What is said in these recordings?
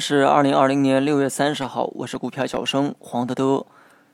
是二零二零年六月三十号，我是股票小生黄德德。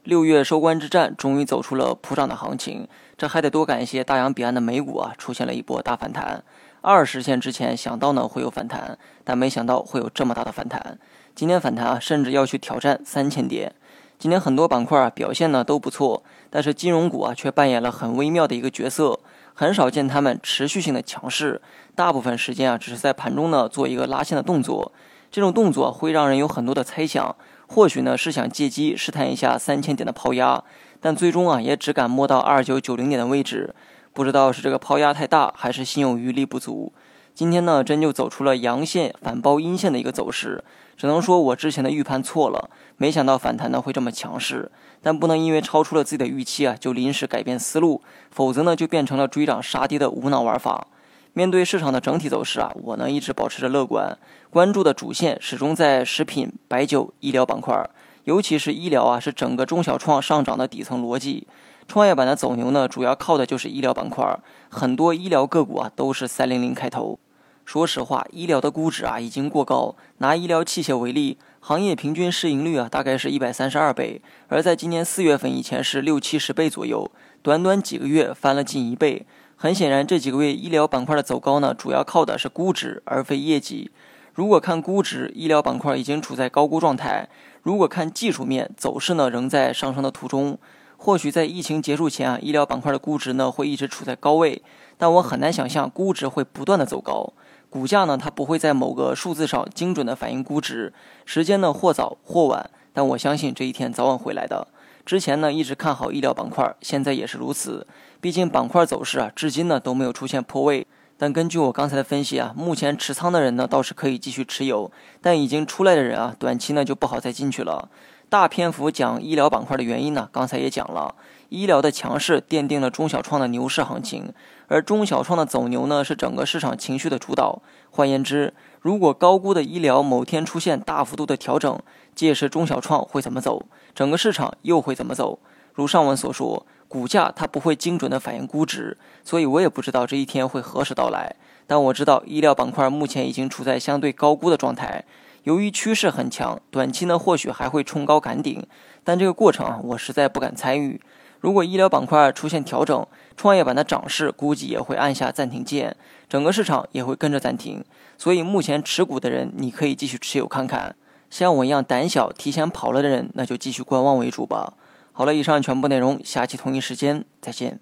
六月收官之战终于走出了普涨的行情，这还得多感谢大洋彼岸的美股啊，出现了一波大反弹。二十线之前想到呢会有反弹，但没想到会有这么大的反弹。今天反弹啊，甚至要去挑战三千点。今天很多板块啊表现呢都不错，但是金融股啊却扮演了很微妙的一个角色，很少见他们持续性的强势，大部分时间啊只是在盘中呢做一个拉线的动作。这种动作会让人有很多的猜想，或许呢是想借机试探一下三千点的抛压，但最终啊也只敢摸到二九九零点的位置，不知道是这个抛压太大，还是心有余力不足。今天呢真就走出了阳线反包阴线的一个走势，只能说我之前的预判错了，没想到反弹呢会这么强势，但不能因为超出了自己的预期啊就临时改变思路，否则呢就变成了追涨杀跌的无脑玩法。面对市场的整体走势啊，我呢一直保持着乐观，关注的主线始终在食品、白酒、医疗板块，尤其是医疗啊，是整个中小创上涨的底层逻辑。创业板的走牛呢，主要靠的就是医疗板块，很多医疗个股啊都是三零零开头。说实话，医疗的估值啊已经过高。拿医疗器械为例，行业平均市盈率啊大概是一百三十二倍，而在今年四月份以前是六七十倍左右，短短几个月翻了近一倍。很显然，这几个月医疗板块的走高呢，主要靠的是估值而非业绩。如果看估值，医疗板块已经处在高估状态；如果看技术面，走势呢仍在上升的途中。或许在疫情结束前啊，医疗板块的估值呢会一直处在高位，但我很难想象估值会不断的走高。股价呢，它不会在某个数字上精准的反映估值，时间呢或早或晚，但我相信这一天早晚会来的。之前呢一直看好医疗板块，现在也是如此。毕竟板块走势啊，至今呢都没有出现破位。但根据我刚才的分析啊，目前持仓的人呢倒是可以继续持有，但已经出来的人啊，短期呢就不好再进去了。大篇幅讲医疗板块的原因呢，刚才也讲了，医疗的强势奠定了中小创的牛市行情，而中小创的走牛呢，是整个市场情绪的主导。换言之，如果高估的医疗某天出现大幅度的调整，届时中小创会怎么走？整个市场又会怎么走？如上文所说，股价它不会精准的反映估值，所以我也不知道这一天会何时到来。但我知道医疗板块目前已经处在相对高估的状态。由于趋势很强，短期呢或许还会冲高赶顶，但这个过程啊，我实在不敢参与。如果医疗板块出现调整，创业板的涨势估计也会按下暂停键，整个市场也会跟着暂停。所以目前持股的人，你可以继续持有看看；像我一样胆小提前跑了的人，那就继续观望为主吧。好了，以上全部内容，下期同一时间再见。